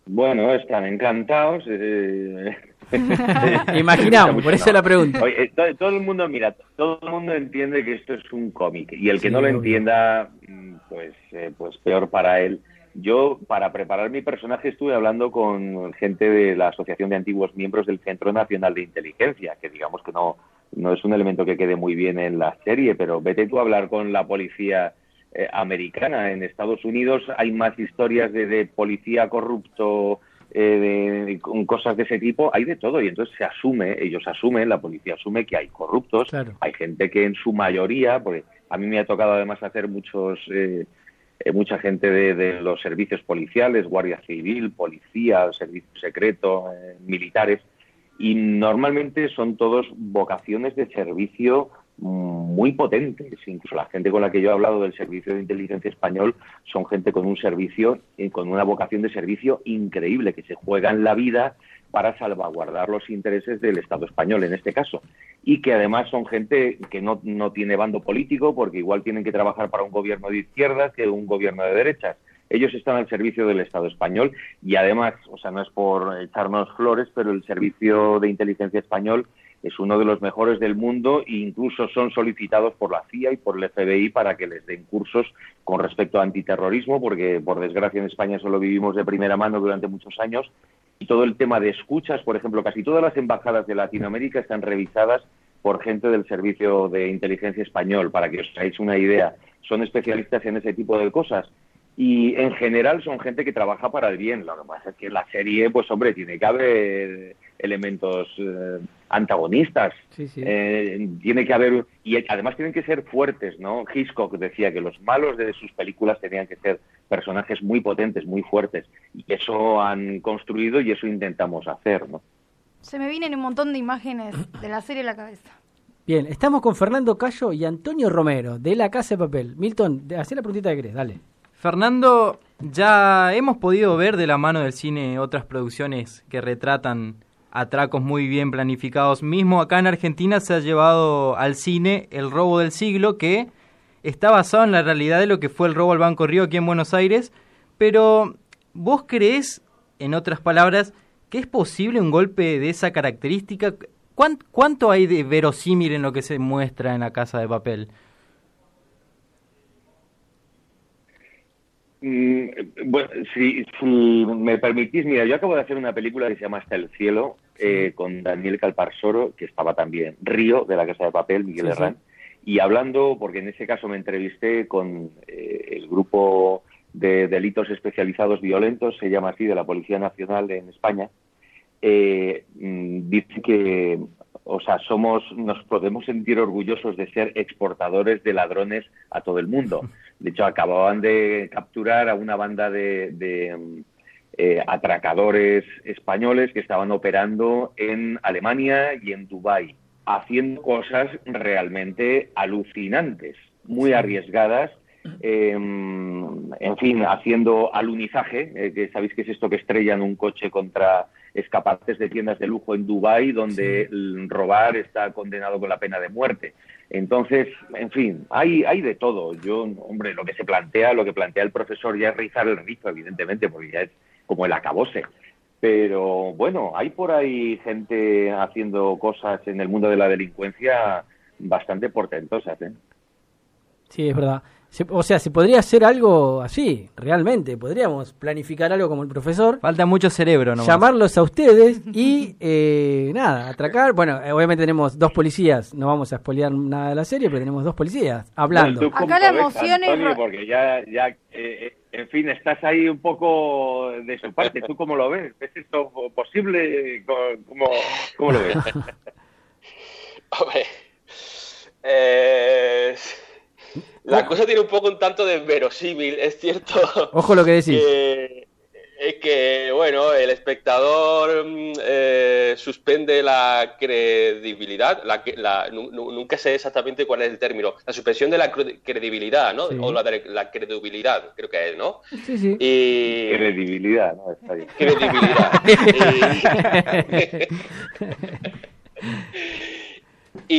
Bueno, están encantados. Eh, Imaginamos, por eso la pregunta. Eh, todo, el mundo, mira, todo el mundo entiende que esto es un cómic y el que no lo entienda, mm, pues, eh, pues peor para él. Yo, para preparar mi personaje, estuve hablando con gente de la Asociación de Antiguos Miembros del Centro Nacional de Inteligencia, que digamos que no, no es un elemento que quede muy bien en la serie, pero vete tú a hablar con la policía eh, americana. En Estados Unidos hay más historias de, policía corrupto, eh, de, con cosas de ese tipo, hay de todo y entonces se asume, ellos asumen, la policía asume que hay corruptos, hay gente que en su mayoría, porque a mí me ha tocado además hacer muchos... Eh, mucha gente de, los servicios policiales, Guardia Civil, policía, servicio secreto, militares, y normalmente son todos vocaciones de servicio muy potentes. Incluso la gente con la que yo he hablado del Servicio de Inteligencia Español son gente con un servicio, eh, con una vocación de servicio increíble, que se juegan la vida para salvaguardar los intereses del Estado español en este caso. Y que además son gente que no, no tiene bando político, porque igual tienen que trabajar para un gobierno de izquierdas que un gobierno de derechas ellos están al servicio del Estado español y además, o sea, no es por echarnos flores, pero el servicio de inteligencia español es uno de los mejores del mundo e incluso son solicitados por la CIA y por el FBI para que les den cursos con respecto a antiterrorismo, porque por desgracia en España solo vivimos de primera mano durante muchos años y todo el tema de escuchas, por ejemplo, casi todas las embajadas de Latinoamérica están revisadas por gente del Servicio de Inteligencia Español, para que os hagáis una idea. Son especialistas en ese tipo de cosas y en general son gente que trabaja para el bien. Lo que pasa es que la serie, pues hombre, tiene que haber elementos eh, antagonistas. Eh, tiene que haber y además tienen que ser fuertes, ¿no? Hitchcock decía que los malos de sus películas tenían que ser personajes muy potentes, muy fuertes y eso han construido y eso intentamos hacer, ¿no? Se me vienen un montón de imágenes de la serie a la cabeza. Bien, estamos con Fernando Cayo y Antonio Romero de La Casa de Papel. Milton, haz la preguntita que querés, dale. Fernando, ya hemos podido ver de la mano del cine otras producciones que retratan atracos muy bien planificados. Mismo acá en Argentina se ha llevado al cine El robo del siglo, que está basado en la realidad de lo que fue el robo al Banco Río aquí en Buenos Aires. Pero, ¿vos crees, en otras palabras, que es posible un golpe de esa característica? ¿Cuánto hay de verosímil en lo que se muestra en la casa de papel? Bueno, si, me permitís, mira, yo acabo de hacer una película que se llama Hasta el cielo, eh, con Daniel Calparsoro, que estaba también, Río, de la Casa de Papel, Miguel Herrán, y hablando, porque en ese caso me entrevisté con eh, el grupo de delitos especializados violentos, se llama así, de la Policía Nacional en España, eh, mm, dice que, o sea, somos, nos podemos sentir orgullosos de ser exportadores de ladrones a todo el mundo. De hecho, acababan de capturar a una banda de, mm, eh, atracadores españoles que estaban operando en Alemania y en Dubái, haciendo cosas realmente alucinantes, muy arriesgadas. Em, en fin, haciendo alunizaje, eh, que sabéis que es esto que estrellan un coche contra escapaces de tiendas de lujo en Dubái, donde robar está condenado con la pena de muerte. Entonces, en fin, hay, hay de todo. Yo, hombre, lo que se plantea, lo que plantea el profesor ya es rizar el rizo, evidentemente, porque ya es como el acabose. Pero bueno, hay por ahí gente haciendo cosas en el mundo de la delincuencia bastante portentosas. ¿eh? Sí, es verdad o sea, se podría hacer algo así, realmente. Podríamos planificar algo como el profesor. Falta mucho cerebro, ¿no? Llamarlos a ustedes y, eh, nada, atracar. Bueno, eh, obviamente tenemos dos policías. No vamos a spoilear nada de la serie, pero tenemos dos policías hablando. Acá la emoción es. Porque ya, ya eh, en fin, estás ahí un poco de su parte. ¿Tú cómo lo ves? ¿Ves esto posible? ¿Cómo, cómo lo ves? Hombre. Eh la cosa tiene un poco un tanto de verosímil, es cierto. Ojo lo que decís. es que, bueno, el espectador mm, eh, suspende la credibilidad. La, nunca sé exactamente cuál es el término. La suspensión de la credibilidad, ¿no? O la, la credibilidad, creo que es, ¿no? Sí, sí. Y... Credibilidad, ¿no? Está bien. Credibilidad. Y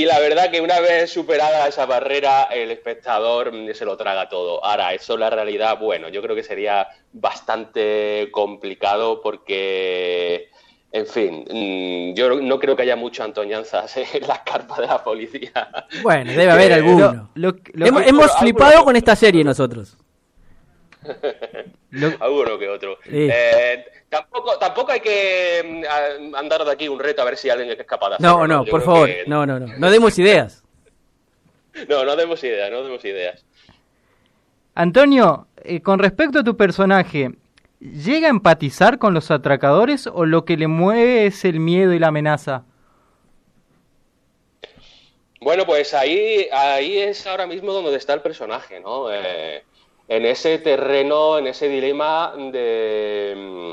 la verdad que una vez superada esa barrera, el espectador se lo traga todo. Ahora, eso la realidad, bueno, yo creo que sería bastante complicado porque, en fin, mm, yo no creo que haya mucho antoñanzas en las carpas de la policía. Bueno, debe haber alguno. hemos, flipado con esta serie nosotros. Alguno que otro. Eh, tampoco, tampoco hay que mm, andar de aquí un reto a ver si alguien es capaz de hacerlo. No, no, por favor. No, no, no. No demos ideas. no, no demos ideas, no demos ideas. Antonio, eh, con respecto a tu personaje, ¿llega a empatizar con los atracadores o lo que le mueve es el miedo y la amenaza? Bueno, pues ahí, ahí es ahora mismo donde está el personaje, ¿no? Eh, en ese terreno, en ese dilema de mm,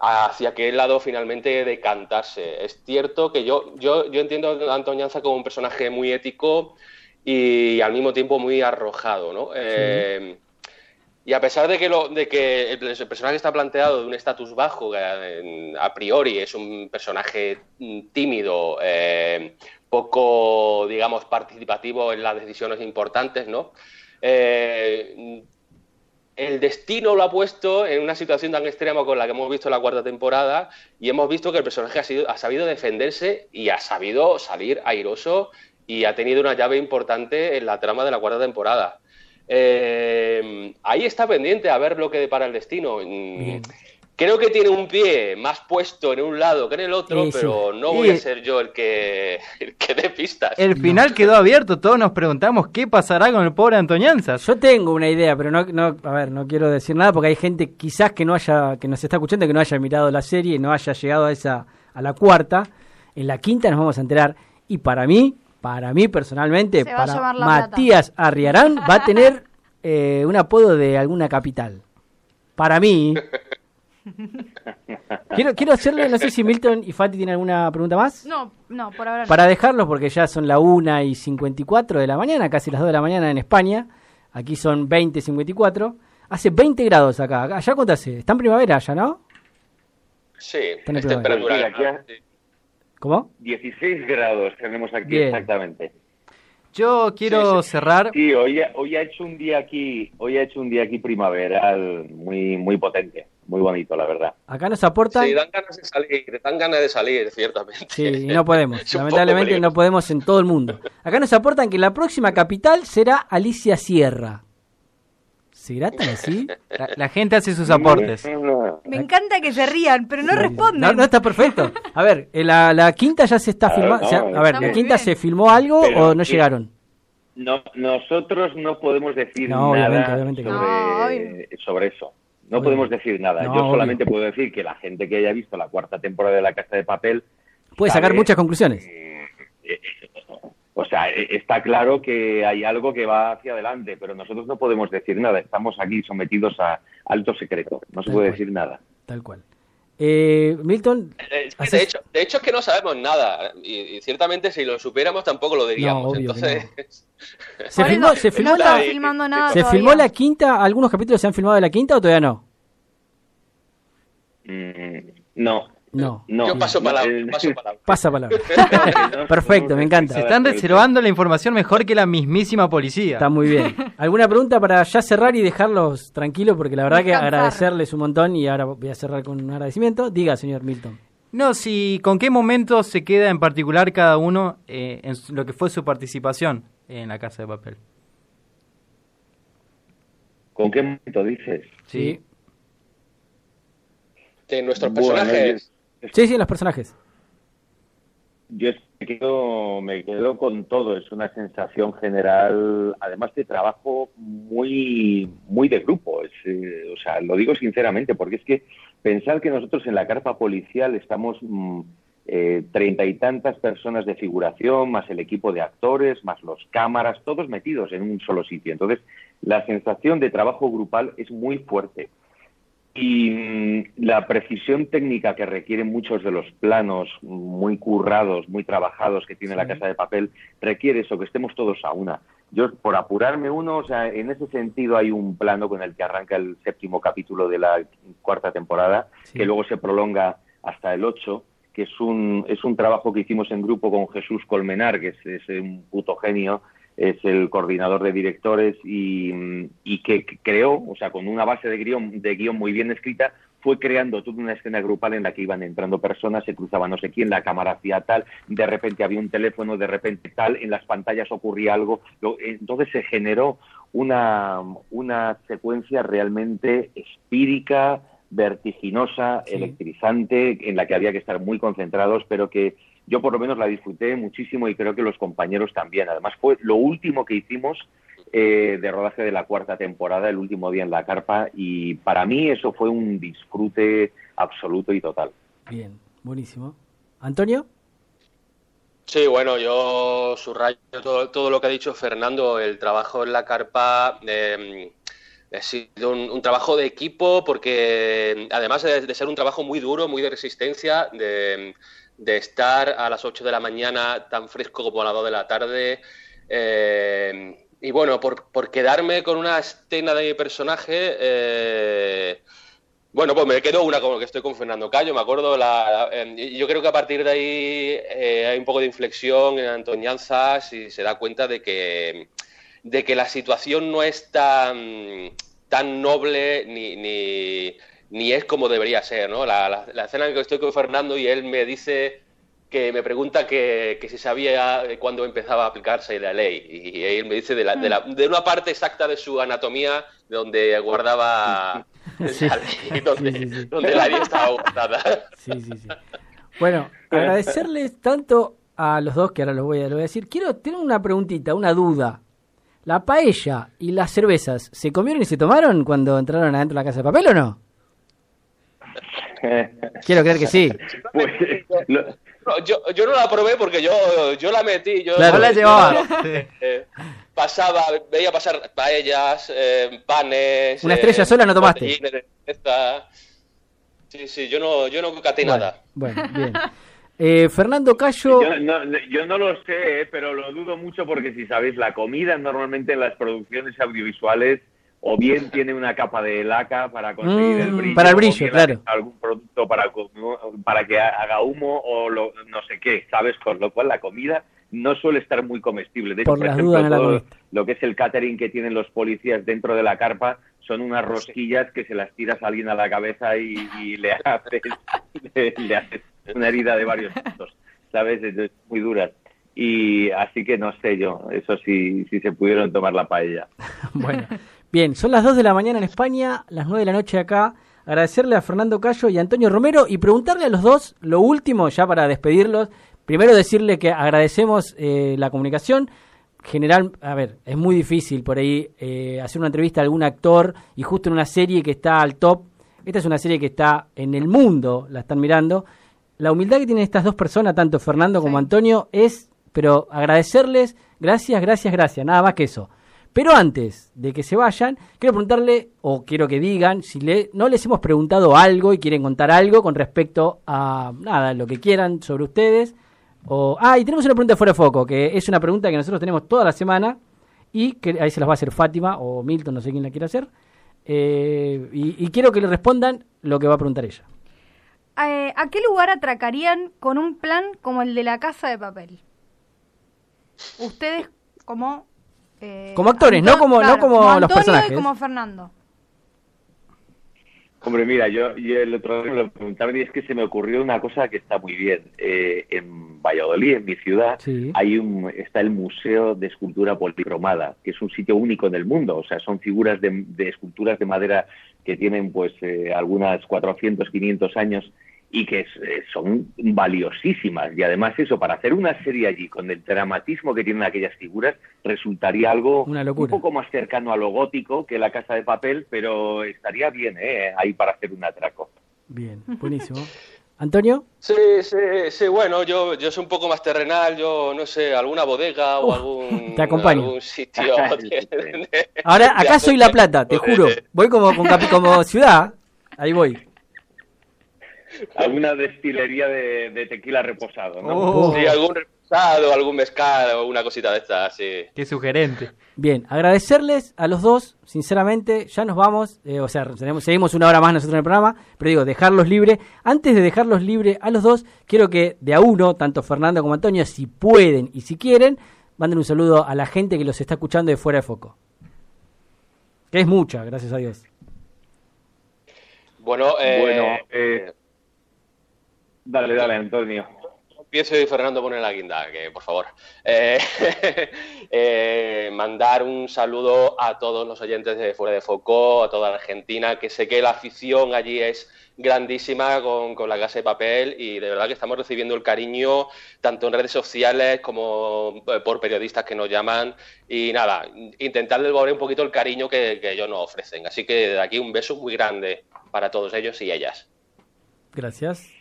hacia qué lado finalmente decantarse. Es cierto que yo, yo, yo entiendo a Antoñanza como un personaje muy ético y al mismo tiempo muy arrojado, ¿no? Eh, y a pesar de que, lo, de que el, personaje está planteado de un estatus bajo, a priori es un personaje mm, tímido, eh, poco, digamos, participativo en las decisiones importantes, ¿no? Eh, el destino lo ha puesto en una situación tan extrema con la que hemos visto en la cuarta temporada y hemos visto que el personaje ha, sido, ha sabido defenderse y ha sabido salir airoso y ha tenido una llave importante en la trama de la cuarta temporada. Eh, ahí está pendiente a ver lo que depara el destino. Mm, creo que tiene un pie más puesto en un lado que en el otro, pero no voy a ser yo el que, que dé pistas. El final quedó abierto, todos nos preguntamos qué pasará con el pobre Antoñanza. Yo tengo una idea, pero no, no, a ver, no quiero decir nada porque hay gente quizás que no haya, que nos está escuchando, que no haya mirado la serie y no haya llegado a esa, a la cuarta. En la quinta nos vamos a enterar. Y para mí, para mí personalmente, para Matías Arriarán va a tener eh, un apodo de alguna capital. Para mí. quiero, quiero hacerle, no sé si Milton y Fati tienen alguna pregunta más. No, no, por ahora. Para dejarlos, porque ya son la 1 y 54 de la mañana, casi las 2 de la mañana en España. Aquí son 20 y 54. Hace 20 grados acá. ¿Allá cuánto hace? Está en primavera ya, ¿no? Sí, es temperatura. ¿Cómo? 16 grados tenemos aquí exactamente. Yo quiero cerrar. Sí, hoy, hoy ha hecho un día aquí, hoy ha hecho un día aquí primaveral muy muy potente, muy bonito, la verdad. Acá nos aportan. Sí, dan ganas de salir, dan ganas de salir, ciertamente. Sí, y no podemos. Lamentablemente no podemos en todo el mundo. Acá nos aportan que la próxima capital será Alicia Sierra. ¿Será tan así? La, gente hace sus aportes. Me encanta que se rían, pero no responden. No, está perfecto. A ver, eh, la, quinta ya se está filmando. a ver, ¿la quinta se filmó algo o no llegaron? No, nosotros no podemos decir nada sobre, eso. No podemos decir nada. Yo solamente puedo decir que la gente que haya visto la cuarta temporada de La Casa de Papel... Puede sacar muchas conclusiones. Eh, eh, o sea, e, está claro que hay algo que va hacia adelante, pero nosotros no podemos decir nada. Estamos aquí sometidos a alto secreto. No se puede decir nada. Tal cual. Eh, Milton. Eh, de, hecho, de hecho es que no sabemos nada. Y, ciertamente si lo supiéramos tampoco lo diríamos. Entonces. Se filmó, se filmó, la, se filmó la quinta. ¿Algunos capítulos se han filmado de la quinta o todavía no? Mm, no. No. Yo paso palabra. Pasa palabra. Perfecto, me encanta. Se están reservando la información mejor que la mismísima policía. Está muy bien. ¿Alguna pregunta para ya cerrar y dejarlos tranquilos? Porque la verdad que agradecerles un montón y ahora voy a cerrar con un agradecimiento. Diga, señor Milton. No, si con qué momento se queda en particular cada uno eh, en lo que fue su participación en la Casa de Papel. ¿Con qué momento dices? Sí. De nuestros personajes. Sí, sí, los personajes. Yo me quedo, me quedo con todo. Es una sensación general, además de trabajo muy, muy de grupo. Eh, o sea, lo digo sinceramente, porque es que pensar que nosotros en la carpa policial estamos mm, eh, treinta y tantas personas de figuración, más el equipo de actores, más los cámaras, todos metidos en un solo sitio. Entonces, la sensación de trabajo grupal es muy fuerte. Y mm, la precisión técnica que requieren muchos de los planos muy currados, muy trabajados que tiene la Casa de Papel, requiere eso, que estemos todos a una. Yo, por apurarme uno, o sea, en ese sentido hay un plano con el que arranca el séptimo capítulo de la cuarta temporada, que luego se prolonga hasta el ocho, que es un, es un trabajo que hicimos en grupo con Jesús Colmenar, que es, es un puto genio, es el coordinador de directores y, que creó, o sea, con una base de guion, de guion muy bien escrita, fue creando toda una escena grupal en la que iban entrando personas, se cruzaba no sé quién, la cámara hacía tal, de repente había un teléfono, de repente tal, en las pantallas ocurría algo, entonces se generó una, una secuencia realmente espírica, vertiginosa, electrizante, en la que había que estar muy concentrados, pero que yo por lo menos la disfruté muchísimo y creo que los compañeros también. Además fue lo último que hicimos eh, de rodaje de la cuarta temporada, el último día en la carpa, y para mí eso fue un disfrute absoluto y total. Bien, buenísimo. Antonio. Sí, bueno, yo subrayo todo, lo que ha dicho Fernando, el trabajo en la carpa. Eh, ha sido un, trabajo de equipo porque además de, ser un trabajo muy duro, muy de resistencia, de, estar a las 8 de la mañana tan fresco como a las 2 de la tarde, eh, y bueno, por, por, quedarme con una escena de mi personaje, eh, bueno, pues me quedo una como que estoy con Fernando Cayo, me acuerdo, la, yo creo que a partir de ahí eh, hay un poco de inflexión en Antoñanzas y se da cuenta de que, de que la situación no es tan, tan noble ni, ni es como debería ser, ¿no? La, la, la escena en que estoy con Fernando y él me dice que me pregunta que, si sabía cuándo empezaba a aplicarse la ley. Y él me dice de, la, de, la, de una parte exacta de su anatomía donde guardaba la ley, donde, la ley estaba guardada. Bueno, agradecerles tanto a los dos, que ahora los voy a, lo voy a decir. Quiero tener una preguntita, una duda. ¿La paella y las cervezas se comieron y se tomaron cuando entraron adentro de la casa de papel o no? Quiero creer que sí. Pues, yo, yo no la probé porque yo, yo la metí. Yo, la llevaba. Eh, pasaba, veía pasar paellas, eh, panes. Una estrella eh, sola no tomaste. Sí, sí, yo no, yo no caté nada. Bueno, bien. Fernando Cayo. Yo no, yo no lo sé, pero lo dudo mucho porque si sabéis, la comida normalmente en las producciones audiovisuales o bien tiene una capa de laca para conseguir el mm, brillo. Para el brillo, claro. Algún producto para, para que haga humo o lo, no sé qué, ¿sabes? Con lo cual la comida no suele estar muy comestible. De hecho, por, ejemplo, lo que es el catering que tienen los policías dentro de la carpa son unas rosquillas que se las tiras a alguien a la cabeza y, le, haces, le, haces una herida de varios puntos, ¿sabes? Es muy duras. Y así que no sé yo, eso sí, sí se pudieron tomar la paella. bueno. Bien, son las 2 de la mañana en España, las 9 de la noche acá. Agradecerle a Fernando Cayo y a Antonio Romero y preguntarle a los dos lo último, ya para despedirlos. Primero decirle que agradecemos eh, la comunicación. General, a ver, es muy difícil por ahí eh, hacer una entrevista a algún actor y justo en una serie que está al top. Esta es una serie que está en el mundo, la están mirando. La humildad que tienen estas dos personas, tanto Fernando como Antonio, es, pero agradecerles, gracias, gracias, gracias, nada más que eso. Pero antes de que se vayan, quiero preguntarle, o quiero que digan, si no les hemos preguntado algo y quieren contar algo con respecto a nada, lo que quieran sobre ustedes. O, ah, y tenemos una pregunta fuera de foco, que es una pregunta que nosotros tenemos toda la semana y que ahí se las va a hacer Fátima o Milton, no sé quién la quiere hacer. Eh, y, quiero que le respondan lo que va a preguntar ella. Eh, ¿A qué lugar atracarían con un plan como el de la casa de papel? Ustedes como eh, como actores, no como, no como, los personajes. como Fernando. Hombre, mira, yo, el otro día me lo preguntaba y es que se me ocurrió una cosa que está muy bien. Eh, en Valladolid, en mi ciudad, hay un, está el Museo de Escultura Policromada, que es un sitio único en el mundo. O sea, son figuras de, esculturas de madera que tienen pues eh, algunas 400, 500 años y que eh, son valiosísimas. Y además eso, para hacer una serie allí con el dramatismo que tienen aquellas figuras, resultaría algo un poco más cercano a lo gótico que la casa de papel, pero estaría bien ¿eh? ahí para hacer un atraco. Bien, buenísimo. ¿Antonio? Sí, sí, sí, bueno, yo, yo soy un poco más terrenal, yo no sé, alguna bodega o algún, te acompaño. algún sitio. Ahora, acá soy La Plata, te juro. Voy como, como ciudad, ahí voy alguna destilería de, tequila reposado, ¿no? Oh. Sí, algún reposado, algún mezcal o una cosita de estas, sí. Qué sugerente. Bien, agradecerles a los dos, sinceramente, ya nos vamos, eh, o sea, seguimos una hora más nosotros en el programa, pero digo, dejarlos libres. Antes de dejarlos libres a los dos, quiero que de a uno, tanto Fernando como Antonio, si pueden y si quieren, manden un saludo a la gente que los está escuchando de fuera de foco. Que es mucha, gracias a Dios. Bueno, eh, bueno eh, Dale, dale, Antonio. empiezo y Fernando pone la guinda, que por favor. Eh, eh, mandar un saludo a todos los oyentes de Fuera de Foco, a toda la Argentina, que sé que la afición allí es grandísima con, con, la casa de papel y de verdad que estamos recibiendo el cariño tanto en redes sociales como eh, por periodistas que nos llaman y nada, intentar devolver un poquito el cariño que, que ellos nos ofrecen. Así que de aquí un beso muy grande para todos ellos y ellas. Gracias.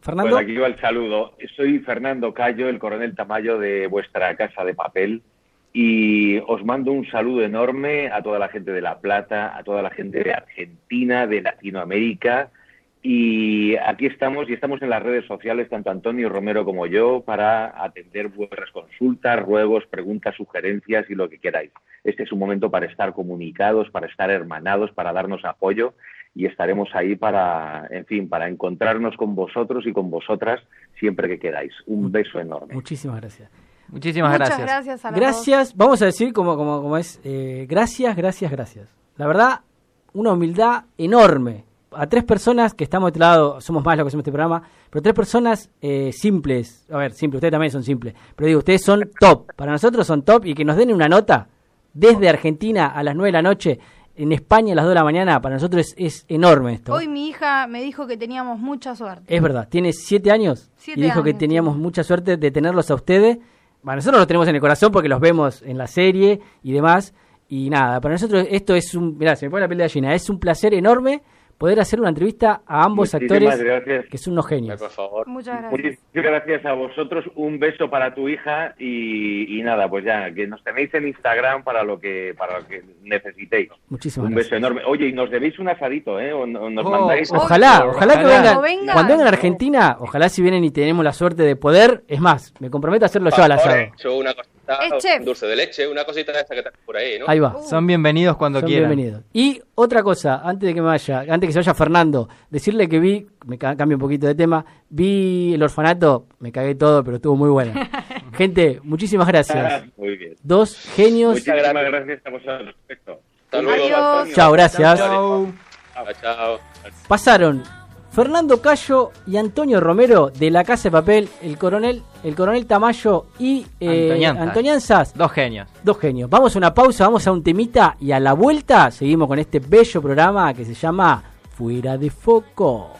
Fernando. aquí va el saludo. Soy Fernando Cayo, el coronel Tamayo de vuestra casa de papel. Y os mando un saludo enorme a toda la gente de La Plata, a toda la gente de Argentina, de Latinoamérica. Y aquí estamos y estamos en las redes sociales, tanto Antonio Romero como yo, para atender vuestras consultas, ruegos, preguntas, sugerencias y lo que queráis. Este es un momento para estar comunicados, para estar hermanados, para darnos apoyo y estaremos ahí para, en fin, para encontrarnos con vosotros y con vosotras siempre que queráis. Un beso enorme. Muchísimas gracias. Muchísimas Muchas gracias. Gracias, gracias vamos a decir como, como, como es, eh, gracias, gracias, gracias. La verdad, una humildad enorme. A tres personas que estamos de este lado, somos más los que hacemos este programa, pero tres personas eh, simples, a ver, simples, ustedes también son simples, pero digo, ustedes son top, para nosotros son top y que nos den una nota desde Argentina a las nueve de la noche en España a las 2 de la mañana, para nosotros es, enorme esto. Hoy mi hija me dijo que teníamos mucha suerte. Es verdad, tiene 7 años y dijo que teníamos mucha suerte de tenerlos a ustedes. Bueno, nosotros los tenemos en el corazón porque los vemos en la serie y demás. Y nada, para nosotros esto es un, mirá, se me pone la piel de gallina, es un placer enorme poder hacer una entrevista a ambos actores que son unos genios. Por favor. Muchas gracias. Muchas gracias a vosotros. Un beso para tu hija y, nada, pues ya que nos tenéis en Instagram para lo que para lo que necesitéis. Muchísimas Un beso enorme. Oye, y nos debéis un asadito, ¿eh? O, nos oh, mandáis. Ojalá, ojalá, que vengan. Cuando vengan a Argentina, ojalá si vienen y tenemos la suerte de poder, es más, me comprometo a hacerlo yo al asado. Una dulce de leche, una cosita de esa que está por ahí, ¿no? Ahí va. Uh. Son bienvenidos cuando quieran. Bienvenidos. Y otra cosa, antes de que me vaya, antes que se vaya Fernando, decirle que vi, me cambio un poquito de tema, vi el orfanato, me cagué todo, pero estuvo muy bueno. Gente, muchísimas gracias. muy bien. Dos genios. Muchas gracias a vosotros. Hasta luego. Chao, gracias. Chao. Chao. Pasaron Fernando Cayo y Antonio Romero de la Casa de Papel, el coronel, el coronel Tamayo y eh, Antoñanzas. Dos genios. Dos genios. Vamos a una pausa, vamos a un temita y a la vuelta seguimos con este bello programa que se llama Fuera de Foco.